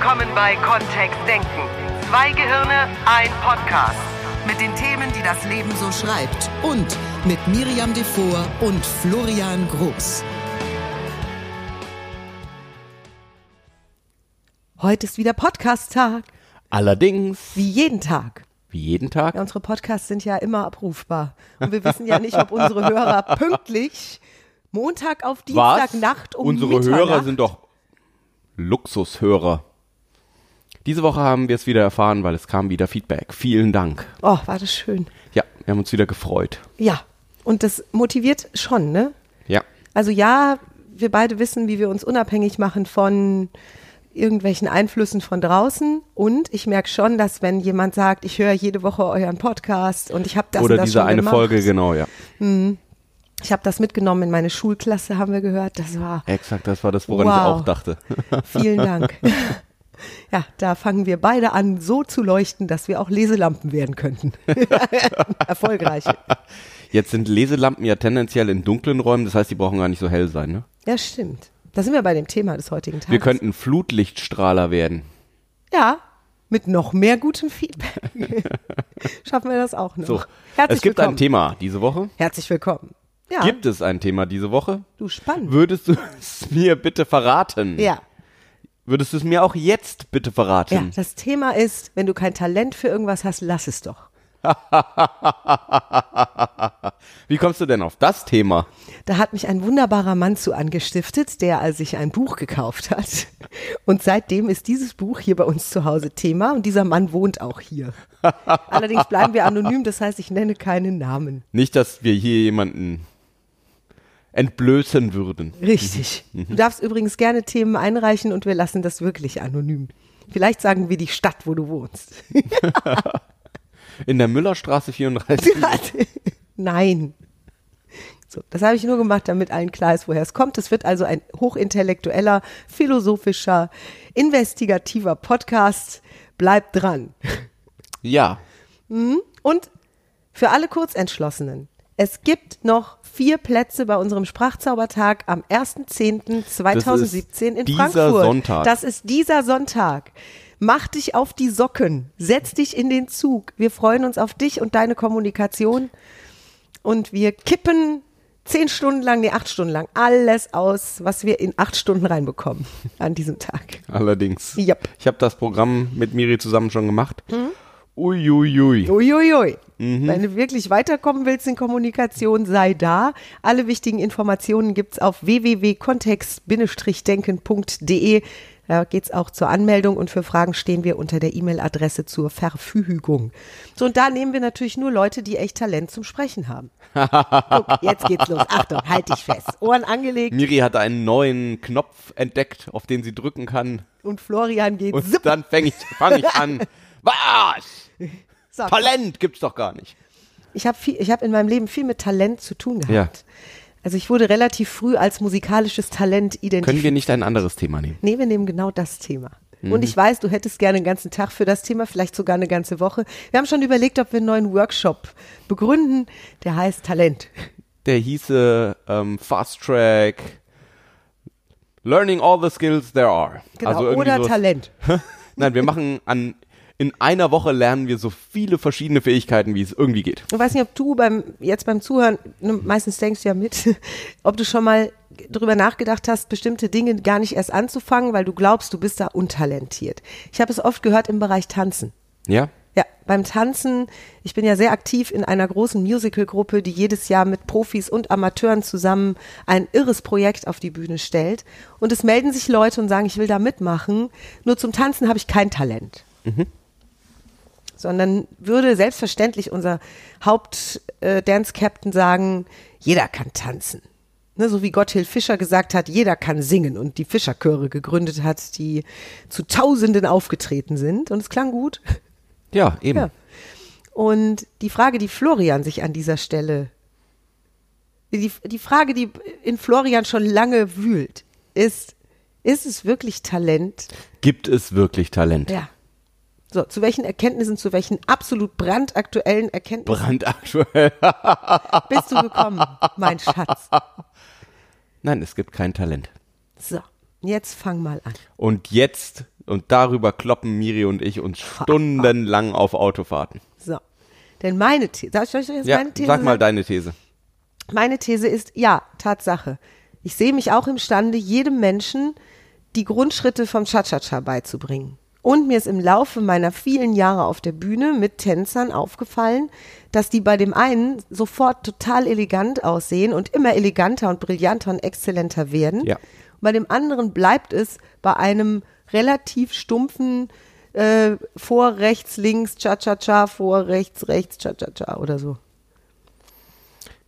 willkommen bei Kontext Denken. Zwei Gehirne, ein Podcast. Mit den Themen, die das Leben so schreibt. Und mit Miriam Devor und Florian Groß. Heute ist wieder Podcast-Tag. Allerdings, Wie jeden Tag. wie jeden Tag, Ja, unsere Podcasts sind ja immer abrufbar. Und wir wissen ja nicht, ob unsere Hörer pünktlich Montag auf was? Dienstagnacht um Unsere Mitternacht Hörer sind doch Luxushörer. Diese Woche haben wir es wieder erfahren, weil es kam wieder Feedback. Vielen Dank. Oh, war das schön. Ja, wir haben uns wieder gefreut. Ja. Und das motiviert schon, ne? Ja. Also ja, wir beide wissen, wie wir uns unabhängig machen von irgendwelchen Einflüssen von draußen. Und ich merke schon, dass wenn jemand sagt, ich höre jede Woche euren Podcast und ich habe das Oder das diese eine gemacht. Folge, genau, ja. Ich habe das mitgenommen in meine Schulklasse, haben wir gehört. Das war Exakt, das war das, woran ich Wow. auch dachte. Vielen Dank. Ja, da fangen wir beide an, so zu leuchten, dass wir auch Leselampen werden könnten. Erfolgreich. Jetzt sind Leselampen ja tendenziell in dunklen Räumen, das heißt, die brauchen gar nicht so hell sein. Ne? Ja, stimmt. Da sind wir bei dem Thema des heutigen Tages. Wir könnten Flutlichtstrahler werden. Ja, mit noch mehr gutem Feedback. Schaffen wir das auch noch. So, Herzlich es gibt willkommen. ein Thema diese Woche. Herzlich willkommen. Ja, Gibt es ein Thema diese Woche? du spannend. Würdest du es mir bitte verraten? Ja, Würdest du es mir auch jetzt bitte verraten? ja, das Thema ist, wenn du kein Talent für irgendwas hast, lass es doch. Wie kommst du denn auf das Thema? Da hat mich ein wunderbarer Mann zu angestiftet, der als sich ein Buch gekauft hat. Und seitdem ist dieses Buch hier bei uns zu Hause Thema und dieser Mann wohnt auch hier. Allerdings bleiben wir anonym, das heißt, ich nenne keinen Namen. Nicht, dass wir hier jemanden entblößen würden. Richtig. Du darfst übrigens gerne Themen einreichen und wir lassen das wirklich anonym. Vielleicht sagen wir die Stadt, wo du wohnst. In der Müllerstraße 34. Nein. So, das habe ich nur gemacht, damit allen klar ist, woher es kommt. Es wird also ein hochintellektueller, philosophischer, investigativer Podcast. Bleibt dran. Ja. Und für alle Kurzentschlossenen, es gibt noch vier Plätze bei unserem Sprachzaubertag am 1.10.2017 in dieser Frankfurt. Sonntag. Das ist dieser Sonntag. Mach dich auf die Socken, setz dich in den Zug. Wir freuen uns auf dich und deine Kommunikation. Und wir kippen zehn Stunden lang, nee, acht Stunden lang, alles aus, was wir in acht Stunden reinbekommen an diesem Tag. Allerdings. Yep. Ich habe das Programm mit Miri zusammen schon gemacht. Uiuiui. Uiuiui. Wenn du wirklich weiterkommen willst in Kommunikation, sei da. Alle wichtigen Informationen gibt's auf www.kontext-denken.de. Da geht's auch zur Anmeldung und für Fragen stehen wir unter der E-Mail-Adresse zur Verfügung. So, und da nehmen wir natürlich nur Leute, die echt Talent zum Sprechen haben. Guck, jetzt geht's los. Achtung, halt dich fest. Ohren angelegt Miri hat einen neuen Knopf entdeckt, auf den sie drücken kann. und Florian geht Und zipp. dann fange ich, fang ich an. Was? So. Talent gibt's doch gar nicht. Ich habe habe in meinem Leben viel mit Talent zu tun gehabt. Ja. Also ich wurde relativ früh als musikalisches Talent identifiziert. Können wir nicht ein anderes Thema nehmen? Nee, wir nehmen genau das Thema. Mhm. Und ich weiß, du hättest gerne einen ganzen Tag für das Thema, vielleicht sogar eine ganze Woche. Wir haben schon überlegt, ob wir einen neuen Workshop begründen, der heißt Talent. Der hieße ähm, Fast Track Learning all the skills there are. Genau, also oder sowas- Talent. Nein, wir machen an in einer Woche lernen wir so viele verschiedene Fähigkeiten, wie es irgendwie geht. Ich weiß nicht, ob du beim jetzt beim Zuhören, ne, meistens denkst du ja mit, ob du schon mal drüber nachgedacht hast, bestimmte Dinge gar nicht erst anzufangen, weil du glaubst, du bist da untalentiert. Ich habe es oft gehört im Bereich Tanzen. Ja? Ja, beim Tanzen, ich bin ja sehr aktiv in einer großen Musicalgruppe, die jedes Jahr mit Profis und Amateuren zusammen ein irres Projekt auf die Bühne stellt. Und es melden sich Leute und sagen, ich will da mitmachen. Nur zum Tanzen habe ich kein Talent. Sondern würde selbstverständlich unser Haupt-Dance-Captain sagen, jeder kann tanzen. Ne, so wie Gotthilf Fischer gesagt hat, jeder kann singen und die Fischerchöre gegründet hat, die zu Tausenden aufgetreten sind. Und es klang gut. Ja, eben. Ja. Und die Frage, die Florian sich an dieser Stelle, die, die Frage, die in Florian schon lange wühlt, ist, ist es wirklich Talent? Gibt es wirklich Talent? Ja. So, zu welchen Erkenntnissen, zu welchen absolut brandaktuellen Erkenntnissen Brandaktuell. bist du gekommen, mein Schatz? Nein, es gibt kein Talent. So, jetzt fang mal an. Und jetzt Und darüber kloppen Miri und ich uns stundenlang auf Autofahrten. So. Denn meine These, soll ich euch jetzt Ja, meine These sag mal sagen? deine These. Meine These ist, ja, Tatsache. Ich sehe mich auch imstande, jedem Menschen die Grundschritte vom Cha-Cha-Cha beizubringen. Und mir ist im Laufe meiner vielen Jahre auf der Bühne mit Tänzern aufgefallen, dass die bei dem einen sofort total elegant aussehen und immer eleganter und brillanter und exzellenter werden. Ja. Und bei dem anderen bleibt es bei einem relativ stumpfen äh, vor, rechts, links, Cha-Cha-Cha, vor, rechts, rechts, Cha-Cha-Cha oder so.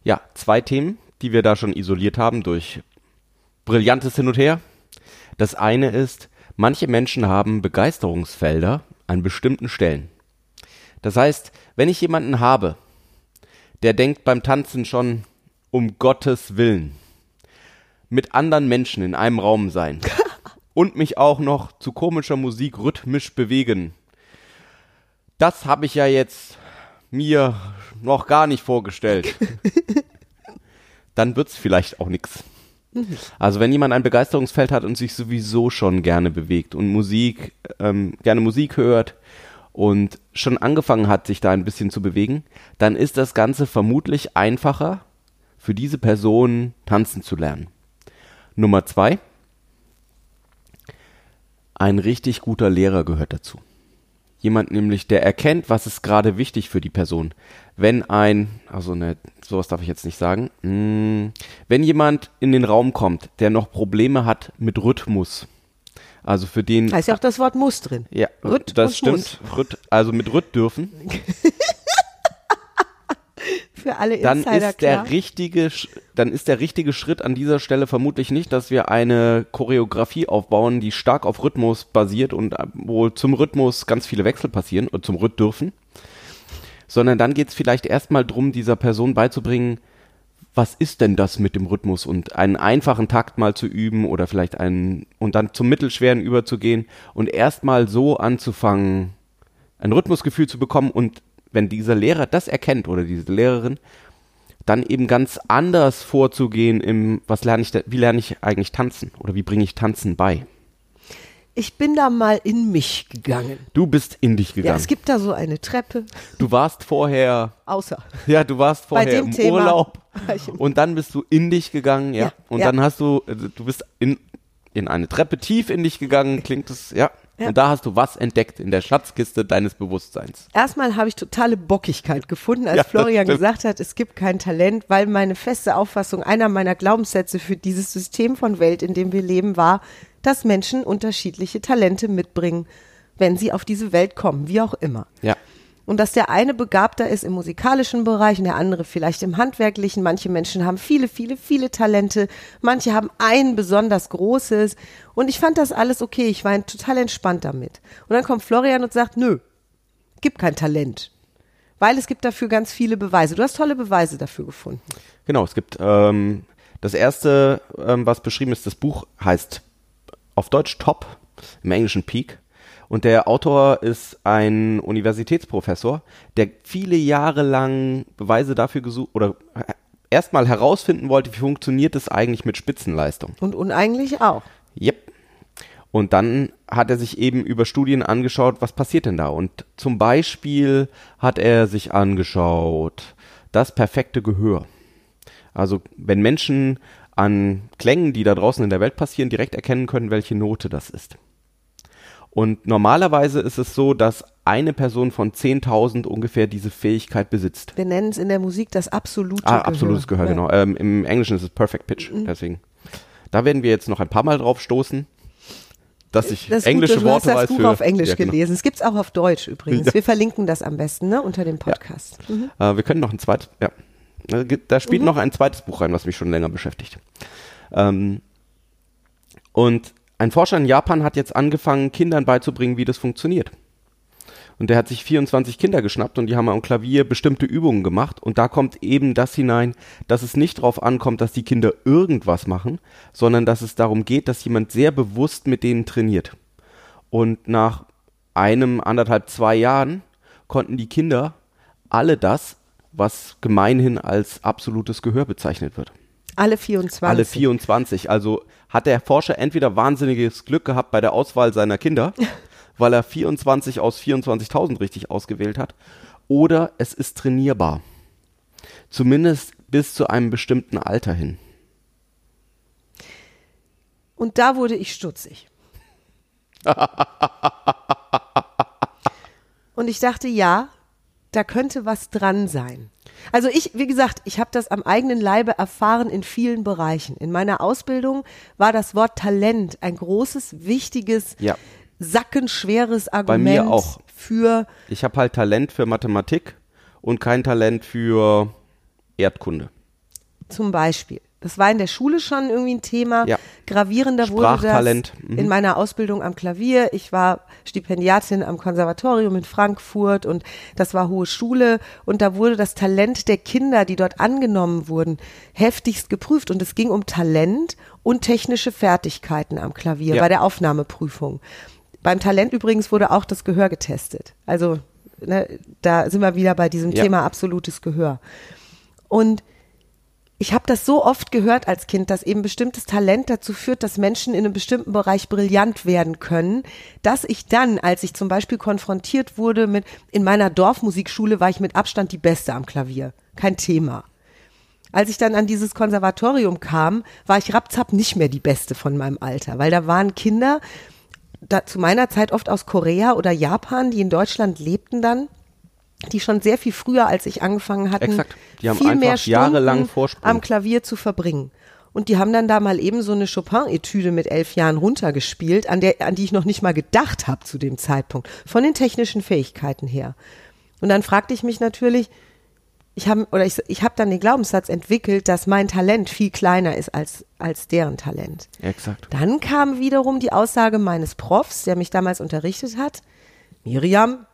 Ja, zwei Themen, die wir da schon isoliert haben durch brillantes Hin und Her. Das eine ist, manche Menschen haben Begeisterungsfelder an bestimmten Stellen. Das heißt, wenn ich jemanden habe, der denkt beim Tanzen schon, um Gottes Willen, mit anderen Menschen in einem Raum sein und mich auch noch zu komischer Musik rhythmisch bewegen, das habe ich ja jetzt mir noch gar nicht vorgestellt. Dann wird's vielleicht auch nix. Also wenn jemand ein Begeisterungsfeld hat und sich sowieso schon gerne bewegt und Musik, ähm, gerne Musik hört und schon angefangen hat, sich da ein bisschen zu bewegen, dann ist das Ganze vermutlich einfacher für diese Person tanzen zu lernen. Nummer zwei, ein richtig guter Lehrer gehört dazu. Jemand nämlich, der erkennt, was ist gerade wichtig für die Person. Wenn ein, also ne, sowas darf ich jetzt nicht sagen, mm, wenn jemand in den Raum kommt, der noch Probleme hat mit Rhythmus, also für den, Da ist ja auch das Wort Muss drin. ja, Rhyth das stimmt, Rhyth, also mit Rhyth dürfen, Für alle dann Insider ist der klar. richtige, dann ist der richtige Schritt an dieser Stelle vermutlich nicht, dass wir eine Choreografie aufbauen, die stark auf Rhythmus basiert und äh, wo zum Rhythmus ganz viele Wechsel passieren und zum Rhyth dürfen, sondern dann geht es vielleicht erstmal drum, dieser Person beizubringen, was ist denn das mit dem Rhythmus und einen einfachen Takt mal zu üben oder vielleicht einen und dann zum mittelschweren überzugehen und erstmal so anzufangen, ein Rhythmusgefühl zu bekommen und wenn dieser Lehrer das erkennt oder diese Lehrerin, dann eben ganz anders vorzugehen im, was lerne ich, da, wie lerne ich eigentlich tanzen oder wie bringe ich Tanzen bei? Ich bin da mal in mich gegangen. Du bist in dich Ja, gegangen. es gibt da so eine Treppe, du warst vorher, außer. ja, du warst vorher im Thema Urlaub im- und dann bist du in dich gegangen, ja, Ja, und ja. dann hast du, äh, du bist in in eine Treppe tief in dich gegangen, klingt es, ja. Ja. Und da hast du was entdeckt in der Schatzkiste deines Bewusstseins. Erstmal habe ich totale Bockigkeit gefunden, als Ja, Florian gesagt hat, es gibt kein Talent, weil meine feste Auffassung, einer meiner Glaubenssätze für dieses System von Welt, in dem wir leben, war, dass Menschen unterschiedliche Talente mitbringen, wenn sie auf diese Welt kommen, wie auch immer. Ja. Und dass der eine begabter ist im musikalischen Bereich und der andere vielleicht im handwerklichen. Manche Menschen haben viele, viele, viele Talente. Manche haben ein besonders großes. Und ich fand das alles okay. Ich war total entspannt damit. Und dann kommt Florian und sagt, nö, gibt kein Talent. Weil es gibt dafür ganz viele Beweise. Du hast tolle Beweise dafür gefunden. Genau, es gibt ähm, das erste, ähm, was beschrieben ist, das Buch heißt auf Deutsch Top, im Englischen Peak. Und der Autor ist ein Universitätsprofessor, der viele Jahre lang Beweise dafür gesucht oder äh, erstmal herausfinden wollte, wie funktioniert es eigentlich mit Spitzenleistung. Und uneigentlich auch. Yep. Und dann hat er sich eben über Studien angeschaut, was passiert denn da? Und zum Beispiel hat er sich angeschaut, das perfekte Gehör. Also wenn Menschen an Klängen, die da draußen in der Welt passieren, direkt erkennen können, welche Note das ist. Und normalerweise ist es so, dass eine Person von 10.000 ungefähr diese Fähigkeit besitzt. Wir nennen es in der Musik das absolute Ah, Gehör. absolutes Gehör, Ja. genau. Ähm, Im Englischen ist es Perfect Pitch, deswegen. Da werden wir jetzt noch ein paar Mal drauf stoßen, dass ich Das englische gut, du Worte hast das Buch für, auf Englisch Ja, genau. gelesen. Es gibt's auch auf Deutsch übrigens. Ja. Wir verlinken das am besten ne, unter dem Podcast. Mhm. Äh, wir können noch ein zweites, ja. Da gibt- Da spielt noch ein zweites Buch rein, was mich schon länger beschäftigt. Ähm, und ein Forscher in Japan hat jetzt angefangen, Kindern beizubringen, wie das funktioniert. Und der hat sich 24 Kinder geschnappt und die haben am Klavier bestimmte Übungen gemacht. Und da kommt eben das hinein, dass es nicht darauf ankommt, dass die Kinder irgendwas machen, sondern dass es darum geht, dass jemand sehr bewusst mit denen trainiert. Und nach einem, anderthalb, zwei Jahren konnten die Kinder alle das, was gemeinhin als absolutes Gehör bezeichnet wird. Alle 24. Alle 24. Also hat der Forscher entweder wahnsinniges Glück gehabt bei der Auswahl seiner Kinder, weil er 24 aus 24.000 richtig ausgewählt hat, oder es ist trainierbar. Zumindest bis zu einem bestimmten Alter hin. Und da wurde ich stutzig. Und ich dachte, ja, da könnte was dran sein. Also ich, wie gesagt, ich habe das am eigenen Leibe erfahren in vielen Bereichen. In meiner Ausbildung war das Wort Talent ein großes, wichtiges, Ja. sackenschweres Argument mir auch. für Ich habe halt Talent für Mathematik und kein Talent für Erdkunde. zum Beispiel. Das war in der Schule schon irgendwie ein Thema. Ja. Gravierender wurde das mhm. in meiner Ausbildung am Klavier. Ich war Stipendiatin am Konservatorium in Frankfurt und das war hohe Schule und da wurde das Talent der Kinder, die dort angenommen wurden, heftigst geprüft und es ging um Talent und technische Fertigkeiten am Klavier Ja. bei der Aufnahmeprüfung. Beim Talent übrigens wurde auch das Gehör getestet. Also ne, da sind wir wieder bei diesem Ja. Thema absolutes Gehör. Und ich habe das so oft gehört als Kind, dass eben bestimmtes Talent dazu führt, dass Menschen in einem bestimmten Bereich brillant werden können, dass ich dann, als ich zum Beispiel konfrontiert wurde mit, in meiner Dorfmusikschule war ich mit Abstand die Beste am Klavier. Kein Thema. Als ich dann an dieses Konservatorium kam, war ich rapzapp nicht mehr die Beste von meinem Alter, weil da waren Kinder, da, zu meiner Zeit oft aus Korea oder Japan, die in Deutschland lebten dann, die schon sehr viel früher, als ich angefangen haben viel mehr Stunden am Klavier zu verbringen. Und die haben dann da mal eben so eine Chopin-Etüde mit elf Jahren runtergespielt, an, der, an die ich noch nicht mal gedacht habe zu dem Zeitpunkt, von den technischen Fähigkeiten her. Und dann fragte ich mich natürlich, ich habe oder ich, ich habe dann den Glaubenssatz entwickelt, dass mein Talent viel kleiner ist als als deren Talent. Exakt. Dann kam wiederum die Aussage meines Profs, der mich damals unterrichtet hat, Miriam,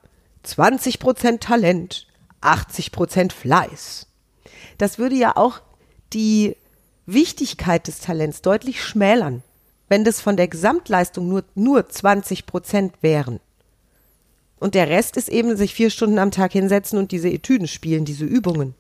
20% Talent, 80% Fleiß. Das würde ja auch die Wichtigkeit des Talents deutlich schmälern, wenn das von der Gesamtleistung nur, nur 20% wären. Und der Rest ist eben sich vier Stunden am Tag hinsetzen und diese Etüden spielen, diese Übungen.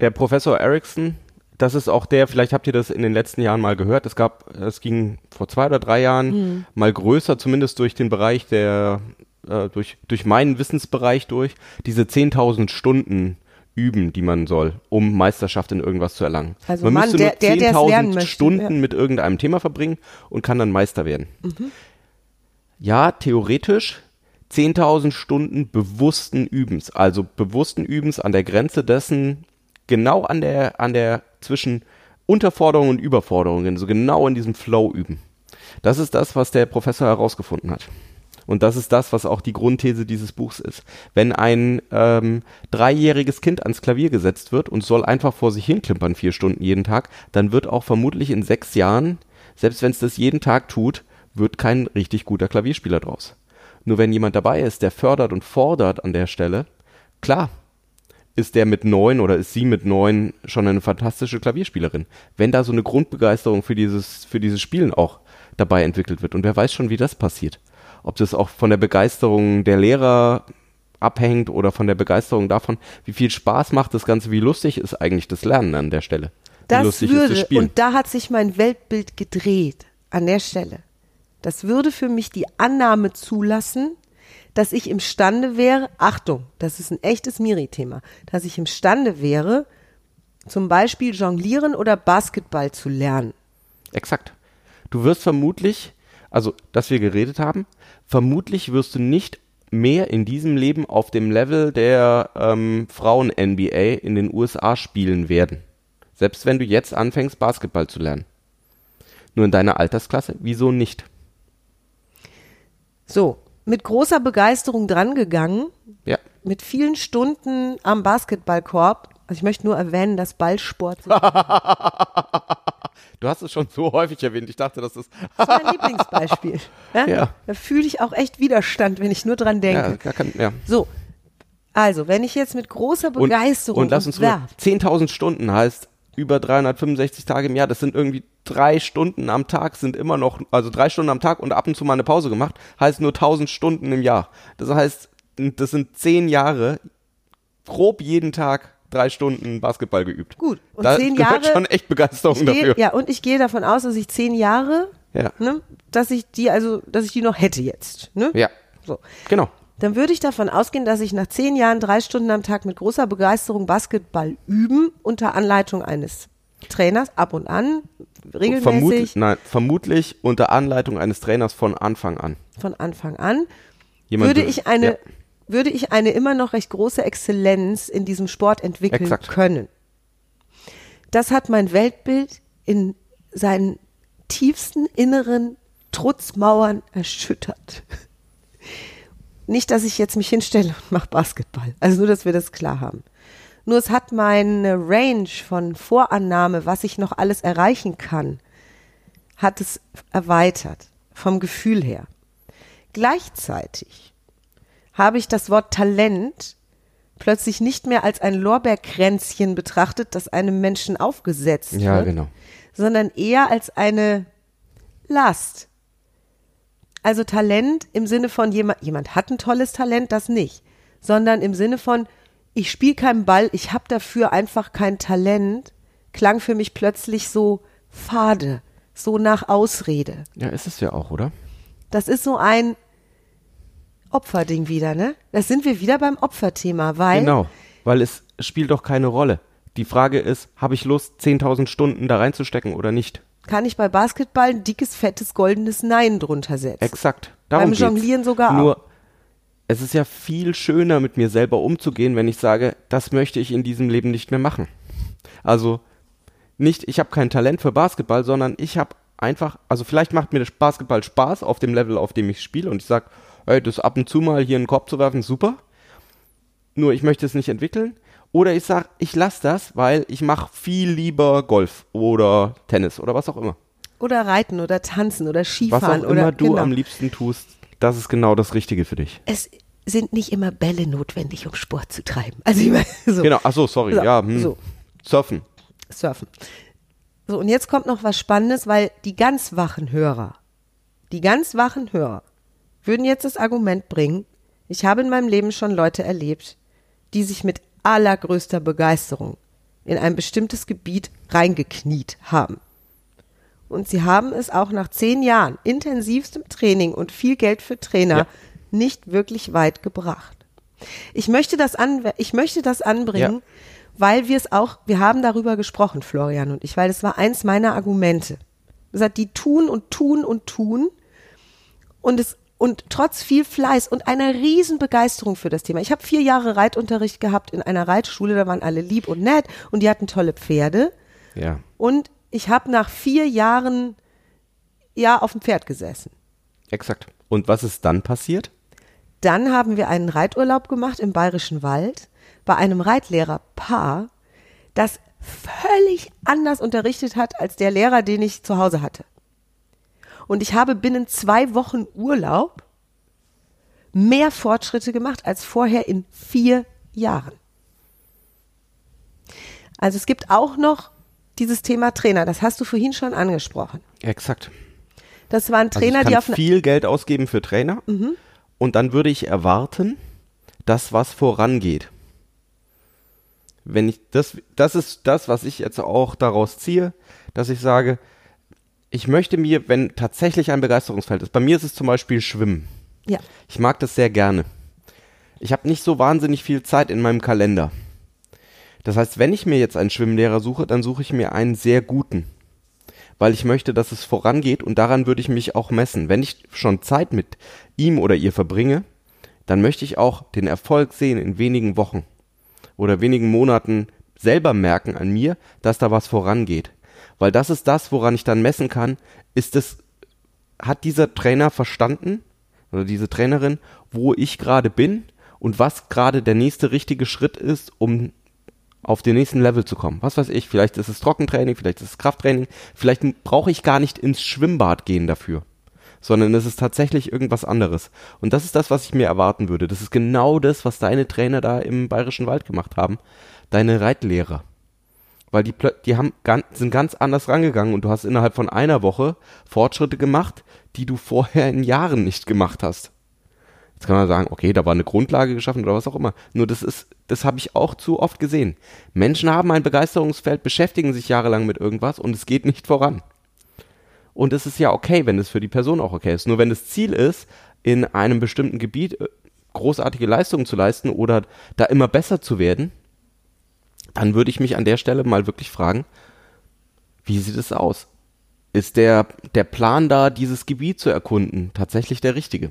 Der Professor Erickson, das ist auch der, vielleicht habt ihr das in den letzten Jahren mal gehört, es gab, es ging vor zwei oder drei Jahren mal größer, zumindest durch den Bereich der, äh, durch, durch meinen Wissensbereich durch, diese 10.000 Stunden üben, die man soll, um Meisterschaft in irgendwas zu erlangen. Also man Mann, müsste der- nur der, der's lernen möchte, Stunden ja. mit irgendeinem Thema verbringen und kann dann Meister werden. Mhm. Ja, theoretisch 10.000 Stunden bewussten Übens, also bewussten Übens an der Grenze dessen, genau an der, an der zwischen Unterforderung und Überforderung, so genau in diesem Flow üben. Das ist das, was der Professor herausgefunden hat. Und das ist das, was auch die Grundthese dieses Buchs ist. Wenn ein ähm, dreijähriges Kind ans Klavier gesetzt wird und soll einfach vor sich hinklimpern vier Stunden jeden Tag, dann wird auch vermutlich in sechs Jahren, selbst wenn es das jeden Tag tut, wird kein richtig guter Klavierspieler draus. Nur wenn jemand dabei ist, der fördert und fordert an der Stelle, klar, ist der mit neun oder ist sie mit neun schon eine fantastische Klavierspielerin. Wenn da so eine Grundbegeisterung für dieses, für dieses Spielen auch dabei entwickelt wird. Und wer weiß schon, wie das passiert. Ob das auch von der Begeisterung der Lehrer abhängt oder von der Begeisterung davon, wie viel Spaß macht das Ganze, wie lustig ist eigentlich das Lernen an der Stelle. Wie Das das würde, Spielen. und da hat sich mein Weltbild gedreht, an der Stelle. Das würde für mich die Annahme zulassen, dass ich imstande wäre, Achtung, das ist ein echtes Miri-Thema, dass ich imstande wäre, zum Beispiel Jonglieren oder Basketball zu lernen. Exakt. Du wirst vermutlich, also, dass wir geredet haben, vermutlich wirst du nicht mehr in diesem Leben auf dem Level der ähm, Frauen-NBA in den USA spielen werden. Selbst wenn du jetzt anfängst, Basketball zu lernen. Nur in deiner Altersklasse, wieso nicht? So, mit großer Begeisterung drangegangen, Ja. mit vielen Stunden am Basketballkorb. Also ich möchte nur erwähnen, dass Ballsport Du hast es schon so häufig erwähnt. Ich dachte, das ist. Das ist mein Lieblingsbeispiel. Ja? Ja. Da fühle ich auch echt Widerstand, wenn ich nur dran denke. Ja, gar kein, ja. So, also, wenn ich jetzt mit großer Und, Begeisterung und lass uns rüber. 10.000 Stunden heißt über 365 Tage im Jahr. Das sind irgendwie drei Stunden am Tag sind immer noch, also drei Stunden am Tag und ab und zu mal eine Pause gemacht, heißt nur 1000 Stunden im Jahr. Das heißt, das sind zehn Jahre, grob jeden Tag drei Stunden Basketball geübt. Gut. Und da zehn Jahre- schon echt Begeisterung gehe, dafür. ja, und ich gehe davon aus, dass ich zehn Jahre, Ja. ne, dass ich die, also, dass ich die noch hätte jetzt, ne? Ja, So. genau. Dann würde ich davon ausgehen, dass ich nach zehn Jahren drei Stunden am Tag mit großer Begeisterung Basketball üben, unter Anleitung eines Trainers, ab und an, regelmäßig, Vermutlich, nein, vermutlich unter Anleitung eines Trainers von Anfang an. von Anfang an, Jemand würde ich eine, Ja, würde ich eine immer noch recht große Exzellenz in diesem Sport entwickeln Exakt. können. Das hat mein Weltbild in seinen tiefsten inneren Trutzmauern erschüttert. Nicht, dass ich jetzt mich hinstelle und mache Basketball. Also nur, dass wir das klar haben. Nur es hat meine Range von Vorannahme, was ich noch alles erreichen kann, hat es erweitert. Vom Gefühl her. Gleichzeitig habe ich das Wort Talent plötzlich nicht mehr als ein Lorbeerkränzchen betrachtet, das einem Menschen aufgesetzt ja wird, genau. sondern eher als eine Last. Also Talent im Sinne von jemand, jemand hat ein tolles Talent, das nicht, sondern im Sinne von, ich spiele keinen Ball, ich habe dafür einfach kein Talent, klang für mich plötzlich so fade, so nach Ausrede. Ja, ist es ja auch, oder? Das ist so ein Opferding wieder, ne? Das sind wir wieder beim Opferthema, weil Genau, weil es spielt doch keine Rolle. Die Frage ist, habe ich Lust, 10.000 Stunden da reinzustecken oder nicht? kann ich bei Basketball ein dickes, fettes, goldenes Nein drunter setzen. Exakt. Darum Beim geht's. Jonglieren sogar auch. Nur, es ist ja viel schöner, mit mir selber umzugehen, wenn ich sage, das möchte ich in diesem Leben nicht mehr machen. Also nicht, ich habe kein Talent für Basketball, sondern ich habe einfach, also vielleicht macht mir das Basketball Spaß auf dem Level, auf dem ich spiele und ich sage, ey, das ab und zu mal hier in den Korb zu werfen, super. Nur ich möchte es nicht entwickeln. Oder ich sage, ich lasse das, weil ich mache viel lieber Golf oder Tennis oder was auch immer. Oder Reiten oder Tanzen oder Was Skifahren auch oder immer du genau. am liebsten tust, das ist genau das Richtige für dich. Es sind nicht immer Bälle notwendig, um Sport zu treiben. Also ich meine, so Genau, ach so, sorry, So, ja, hm. so. Surfen. surfen. So, und jetzt kommt noch was Spannendes, weil die ganz wachen Hörer, die ganz wachen Hörer würden jetzt das Argument bringen, ich habe in meinem Leben schon Leute erlebt, die sich mit allergrößter Begeisterung in ein bestimmtes Gebiet reingekniet haben. Und sie haben es auch nach zehn Jahren intensivstem Training und viel Geld für Trainer Ja. nicht wirklich weit gebracht. Ich möchte das, an, ich möchte das anbringen, Ja. weil wir es auch, wir haben darüber gesprochen, Florian und ich, weil das war eins meiner Argumente. Er sagt, die tun und tun und tun und es und trotz viel Fleiß und einer riesen Begeisterung für das Thema. Ich habe vier Jahre Reitunterricht gehabt in einer Reitschule, da waren alle lieb und nett und die hatten tolle Pferde. Ja. Und ich habe nach vier Jahren ja auf dem Pferd gesessen. Exakt. Und was ist dann passiert? Dann haben wir einen Reiturlaub gemacht im Bayerischen Wald bei einem Reitlehrerpaar, das völlig anders unterrichtet hat als der Lehrer, den ich zu Hause hatte. Und ich habe binnen zwei Wochen Urlaub mehr Fortschritte gemacht als vorher in vier Jahren. Also es gibt auch noch dieses Thema Trainer, das hast du vorhin schon angesprochen. Exakt. Das waren Also Trainer, ich kann die auf viel Geld ausgeben für Trainer Mhm. und dann würde ich erwarten, dass was vorangeht. Wenn ich das, das ist das, was ich jetzt auch daraus ziehe, dass ich sage, ich möchte mir, wenn tatsächlich ein Begeisterungsfeld ist, bei mir ist es zum Beispiel Schwimmen. ja, Ich mag das sehr gerne. Ich habe nicht so wahnsinnig viel Zeit in meinem Kalender. Das heißt, wenn ich mir jetzt einen Schwimmlehrer suche, dann suche ich mir einen sehr guten. Weil ich möchte, dass es vorangeht und daran würde ich mich auch messen. Wenn ich schon Zeit mit ihm oder ihr verbringe, dann möchte ich auch den Erfolg sehen in wenigen Wochen oder wenigen Monaten selber merken an mir, dass da was vorangeht. Weil das ist das, woran ich dann messen kann, ist es, hat dieser Trainer verstanden oder diese Trainerin, wo ich gerade bin und was gerade der nächste richtige Schritt ist, um auf den nächsten Level zu kommen. Was weiß ich, vielleicht ist es Trockentraining, vielleicht ist es Krafttraining, vielleicht brauche ich gar nicht ins Schwimmbad gehen dafür, sondern es ist tatsächlich irgendwas anderes. Und das ist das, was ich mir erwarten würde. Das ist genau das, was deine Trainer da im Bayerischen Wald gemacht haben, deine Reitlehrer. Weil die, die haben, sind ganz anders rangegangen und du hast innerhalb von einer Woche Fortschritte gemacht, die du vorher in Jahren nicht gemacht hast. Jetzt kann man sagen, okay, da war eine Grundlage geschaffen oder was auch immer. Nur das ist, das habe ich auch zu oft gesehen. Menschen haben ein Begeisterungsfeld, beschäftigen sich jahrelang mit irgendwas und es geht nicht voran. Und es ist ja okay, wenn es für die Person auch okay ist. Nur wenn das Ziel ist, in einem bestimmten Gebiet äh, großartige Leistungen zu leisten oder da immer besser zu werden, dann würde ich mich an der Stelle mal wirklich fragen, wie sieht es aus? Ist der, der Plan da, dieses Gebiet zu erkunden, tatsächlich der richtige?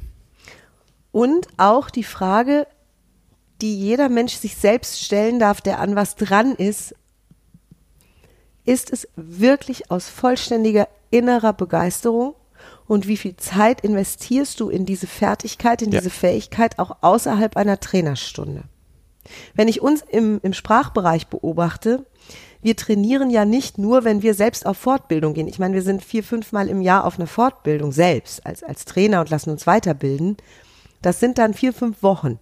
Und auch die Frage, die jeder Mensch sich selbst stellen darf, der an was dran ist, ist es wirklich aus vollständiger innerer Begeisterung und wie viel Zeit investierst du in diese Fertigkeit, in Ja. diese Fähigkeit auch außerhalb einer Trainerstunde? Wenn ich uns im, im Sprachbereich beobachte, wir trainieren ja nicht nur, wenn wir selbst auf Fortbildung gehen. Ich meine, wir sind vier, fünfmal im Jahr auf einer Fortbildung selbst als, als Trainer und lassen uns weiterbilden. Das sind dann vier, fünf Wochen.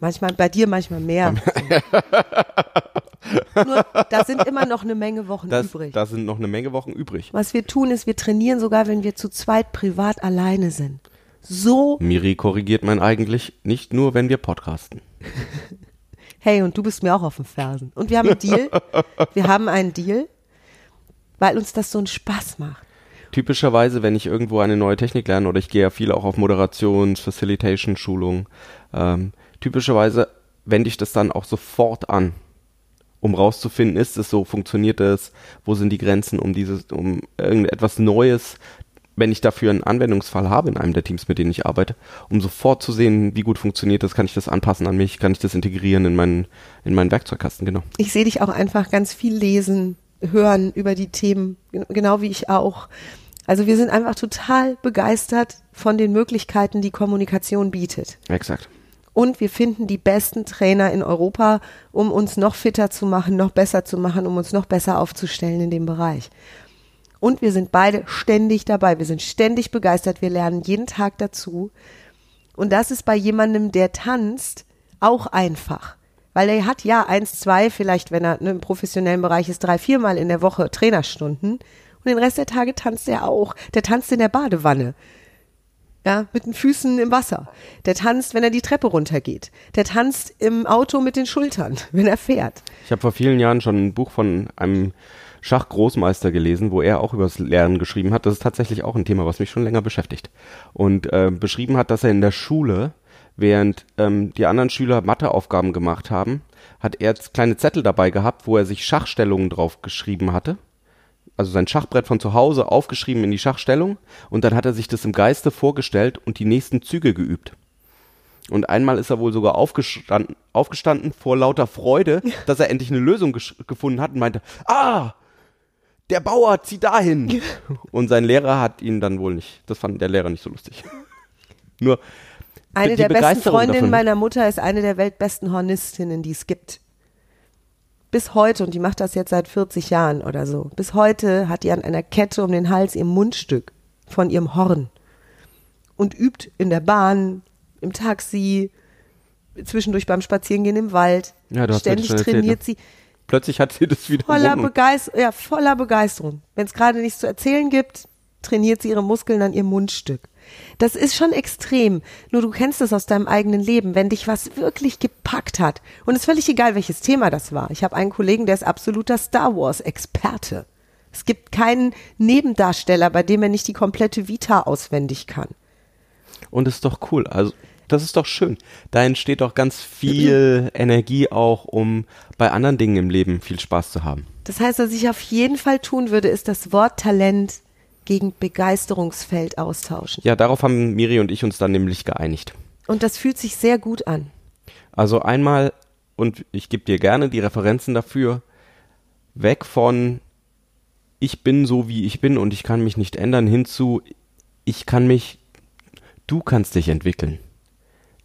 Manchmal bei dir, manchmal mehr. Nur, da sind immer noch eine Menge Wochen Das, übrig. da sind noch eine Menge Wochen übrig. Was wir tun, ist, wir trainieren sogar, wenn wir zu zweit privat alleine sind. So, Miri korrigiert mein eigentlich nicht nur, wenn wir podcasten. hey, und du bist mir auch auf den Fersen. Und wir haben einen Deal. Wir haben einen Deal, weil uns das so einen Spaß macht. Typischerweise, wenn ich irgendwo eine neue Technik lerne oder ich gehe ja viel auch auf Moderations-, Facilitation-Schulungen, ähm, typischerweise wende ich das dann auch sofort an, um rauszufinden, ist es so, funktioniert es, wo sind die Grenzen, um dieses, um irgendetwas Neues, wenn ich dafür einen Anwendungsfall habe in einem der Teams, mit denen ich arbeite, um sofort zu sehen, wie gut funktioniert das, kann ich das anpassen an mich, kann ich das integrieren in meinen, in meinen Werkzeugkasten, genau. Ich sehe dich auch einfach ganz viel lesen, hören über die Themen, gen- genau wie ich auch. Also wir sind einfach total begeistert von den Möglichkeiten, die Kommunikation bietet. Exakt. Und wir finden die besten Trainer in Europa, um uns noch fitter zu machen, noch besser zu machen, um uns noch besser aufzustellen in dem Bereich. Und wir sind beide ständig dabei. Wir sind ständig begeistert. Wir lernen jeden Tag dazu. Und das ist bei jemandem, der tanzt, auch einfach. Weil er hat ja eins, zwei, vielleicht, wenn er ne, im professionellen Bereich ist, drei, viermal in der Woche Trainerstunden. Und den Rest der Tage tanzt er auch. Der tanzt in der Badewanne ja, mit den Füßen im Wasser. Der tanzt, wenn er die Treppe runtergeht. Der tanzt im Auto mit den Schultern, wenn er fährt. Ich habe vor vielen Jahren schon ein Buch von einem Schachgroßmeister gelesen, wo er auch über das Lernen geschrieben hat. Das ist tatsächlich auch ein Thema, was mich schon länger beschäftigt. Und äh, beschrieben hat, dass er in der Schule, während ähm, die anderen Schüler Matheaufgaben gemacht haben, hat er kleine Zettel dabei gehabt, wo er sich Schachstellungen drauf geschrieben hatte. Also sein Schachbrett von zu Hause aufgeschrieben in die Schachstellung und dann hat er sich das im Geiste vorgestellt und die nächsten Züge geübt. Und einmal ist er wohl sogar aufgestanden, aufgestanden vor lauter Freude, dass er endlich eine Lösung gefunden hat und meinte, ah, der Bauer, zieh dahin. Und sein Lehrer hat ihn dann wohl nicht, das fand der Lehrer nicht so lustig. Nur Eine die der besten Freundinnen meiner Mutter ist eine der weltbesten Hornistinnen, die es gibt. Bis heute, und die macht das jetzt seit 40 Jahren oder so, bis heute hat die an einer Kette um den Hals ihr Mundstück von ihrem Horn und übt in der Bahn, im Taxi, zwischendurch beim Spazierengehen im Wald. Ja, Ständig erzählt, trainiert ne? sie. Plötzlich hat sie das wieder voller, Begeist ja, voller Begeisterung. Wenn es gerade nichts zu erzählen gibt, trainiert sie ihre Muskeln an ihrem Mundstück. Das ist schon extrem. Nur du kennst es aus deinem eigenen Leben, wenn dich was wirklich gepackt hat. Und es ist völlig egal, welches Thema das war. Ich habe einen Kollegen, der ist absoluter Star Wars-Experte. Es gibt keinen Nebendarsteller, bei dem er nicht die komplette Vita auswendig kann. Und das ist doch cool. Also, das ist doch schön. Da entsteht doch ganz viel Energie auch, um bei anderen Dingen im Leben viel Spaß zu haben. Das heißt, was ich auf jeden Fall tun würde, ist das Wort Talent gegen Begeisterungsfeld austauschen. Ja, darauf haben Miri und ich uns dann nämlich geeinigt. Und das fühlt sich sehr gut an. Also einmal, und ich gebe dir gerne die Referenzen dafür, weg von ich bin so, wie ich bin und ich kann mich nicht ändern, hin zu ich kann mich, du kannst dich entwickeln.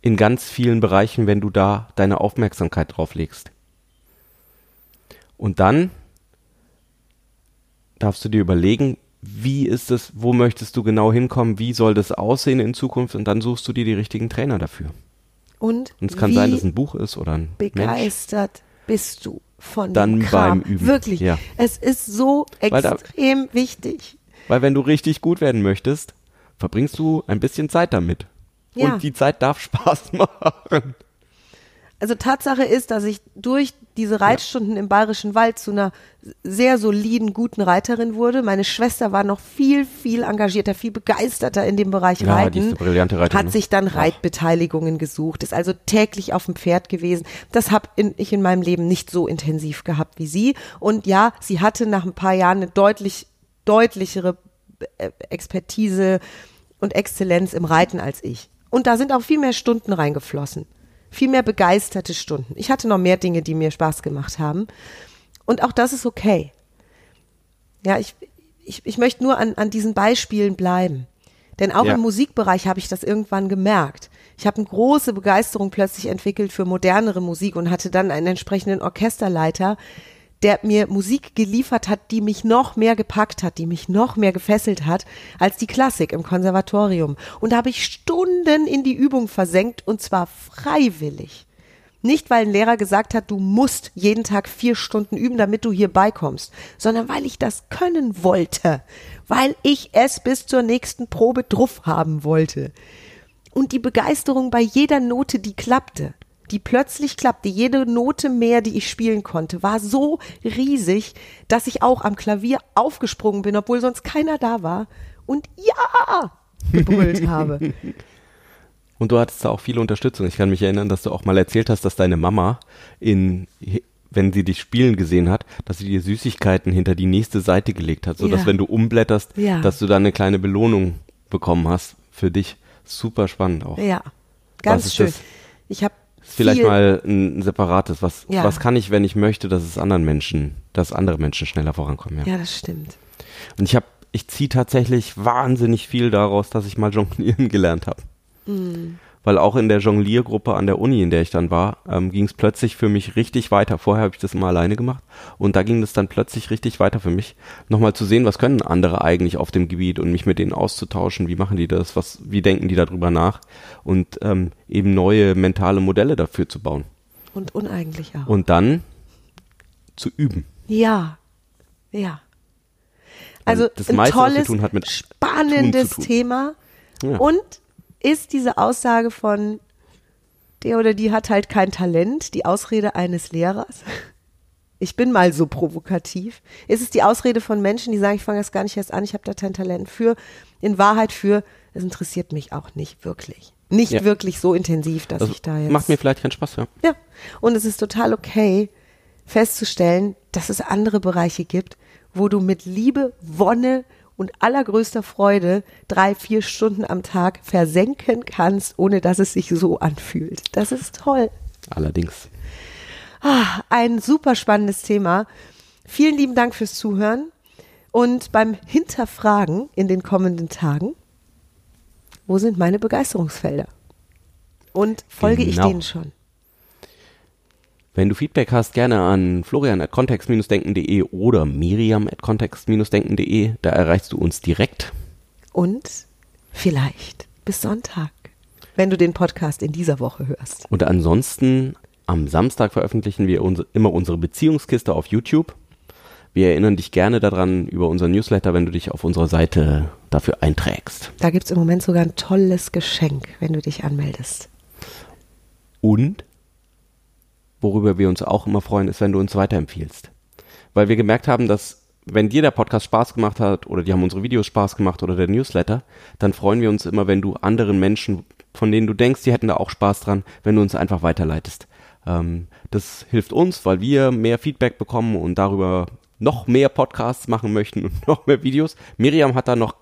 In ganz vielen Bereichen, wenn du da deine Aufmerksamkeit drauf legst. Und dann darfst du dir überlegen, wie ist es, wo möchtest du genau hinkommen, wie soll das aussehen in Zukunft und dann suchst du dir die richtigen Trainer dafür. Und, Und es kann wie sein, dass es ein Buch ist oder ein Mensch. begeistert bist du von Dann dem Kram. beim Üben. Wirklich. Ja. Es ist so Weil da- extrem wichtig. Weil wenn du richtig gut werden möchtest, verbringst du ein bisschen Zeit damit. Ja. Und die Zeit darf Spaß machen. Also Tatsache ist, dass ich durch diese Reitstunden im Bayerischen Wald zu einer sehr soliden, guten Reiterin wurde. Meine Schwester war noch viel, viel engagierter, viel begeisterter in dem Bereich Ja, Reiten. die ist eine brillante Reiterin, Hat sich dann. Reitbeteiligungen gesucht, ist also täglich auf dem Pferd gewesen. Das habe ich in meinem Leben nicht so intensiv gehabt wie sie. Und ja, sie hatte nach ein paar Jahren eine deutlich, deutlichere äh, Expertise und Exzellenz im Reiten als ich. Und da sind auch viel mehr Stunden reingeflossen. Viel mehr begeisterte Stunden. Ich hatte noch mehr Dinge, die mir Spaß gemacht haben. Und auch das ist okay. Ja, ich, ich, ich möchte nur an, an diesen Beispielen bleiben. Denn auch Ja. im Musikbereich habe ich das irgendwann gemerkt. Ich habe eine große Begeisterung plötzlich entwickelt für modernere Musik und hatte dann einen entsprechenden Orchesterleiter, der mir Musik geliefert hat, die mich noch mehr gepackt hat, die mich noch mehr gefesselt hat als die Klassik im Konservatorium. Und da habe ich Stunden in die Übung versenkt und zwar freiwillig. Nicht, weil ein Lehrer gesagt hat, du musst jeden Tag vier Stunden üben, damit du hier beikommst, sondern weil ich das können wollte, weil ich es bis zur nächsten Probe druff haben wollte. Und die Begeisterung bei jeder Note, die klappte, die plötzlich klappte, jede Note mehr, die ich spielen konnte, war so riesig, dass ich auch am Klavier aufgesprungen bin, obwohl sonst keiner da war und ja gebrüllt habe. Und du hattest da auch viele Unterstützung. Ich kann mich erinnern, dass du auch mal erzählt hast, dass deine Mama in, wenn sie dich spielen gesehen hat, dass sie dir Süßigkeiten hinter die nächste Seite gelegt hat, sodass Ja. wenn du umblätterst, Ja. dass du da eine kleine Belohnung bekommen hast für dich. Super spannend auch. Ja, ganz schön. das? Ich habe Vielleicht viel, mal ein, ein separates. Was, Ja. was kann ich, wenn ich möchte, dass es anderen Menschen, dass andere Menschen schneller vorankommen? Ja. Ja, das stimmt. Und ich habe, ich ziehe tatsächlich wahnsinnig viel daraus, dass ich mal jonglieren gelernt habe. Mhm. Weil auch in der Jongliergruppe an der Uni, in der ich dann war, ähm, ging es plötzlich für mich richtig weiter. Vorher habe ich das immer alleine gemacht und da ging es dann plötzlich richtig weiter für mich, nochmal zu sehen, was können andere eigentlich auf dem Gebiet und mich mit denen auszutauschen, wie machen die das, was, wie denken die darüber nach und ähm, eben neue mentale Modelle dafür zu bauen Und uneigentlich auch. und dann zu üben. ja, ja. Also das ein meiste, tolles, tun, hat mit spannendes. Thema. Ja. Und ist diese Aussage von der oder die hat halt kein Talent, die Ausrede eines Lehrers? Ich bin mal so provokativ. Ist es die Ausrede von Menschen, die sagen, ich fange das gar nicht erst an, ich habe da kein Talent für, in Wahrheit für, es interessiert mich auch nicht wirklich. Nicht Ja. wirklich so intensiv, dass Das ich da jetzt. macht mir vielleicht keinen Spaß, ja. Ja, und es ist total okay, festzustellen, dass es andere Bereiche gibt, wo du mit Liebe, Wonne und allergrößter Freude drei, vier Stunden am Tag versenken kannst, ohne dass es sich so anfühlt. Das ist toll. Allerdings. Ah, ein super spannendes Thema. Vielen lieben Dank fürs Zuhören und beim Hinterfragen in den kommenden Tagen, wo sind meine Begeisterungsfelder? Und folge ich Genau. denen schon? Wenn du Feedback hast, gerne an florian.kontext-denken.de oder miriam.kontext-denken.de. Da erreichst du uns direkt. Und vielleicht bis Sonntag, wenn du den Podcast in dieser Woche hörst. Und ansonsten am Samstag veröffentlichen wir unse immer unsere Beziehungskiste auf YouTube. Wir erinnern dich gerne daran über unseren Newsletter, wenn du dich auf unserer Seite dafür einträgst. Da gibt's im Moment sogar ein tolles Geschenk, wenn du dich anmeldest. Und worüber wir uns auch immer freuen, ist, wenn du uns weiterempfiehlst. Weil wir gemerkt haben, dass wenn dir der Podcast Spaß gemacht hat oder dir haben unsere Videos Spaß gemacht oder der Newsletter, dann freuen wir uns immer, wenn du anderen Menschen, von denen du denkst, die hätten da auch Spaß dran, wenn du uns einfach weiterleitest. Ähm, das hilft uns, weil wir mehr Feedback bekommen und darüber noch mehr Podcasts machen möchten und noch mehr Videos. Miriam hat da noch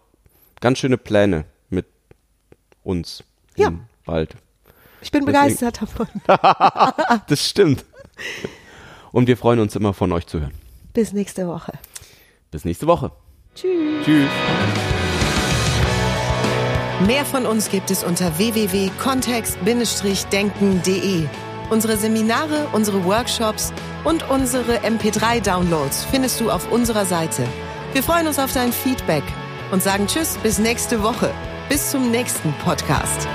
ganz schöne Pläne mit uns Ja. im Wald. Ich bin Deswegen- begeistert davon. Das stimmt. Und wir freuen uns immer von euch zu hören. Bis nächste Woche. Bis nächste Woche. Tschüss. Tschüss. Mehr von uns gibt es unter www.kontext-denken.de. Unsere Seminare, unsere Workshops und unsere MP3-Downloads findest du auf unserer Seite. Wir freuen uns auf dein Feedback und sagen Tschüss bis nächste Woche. Bis zum nächsten Podcast.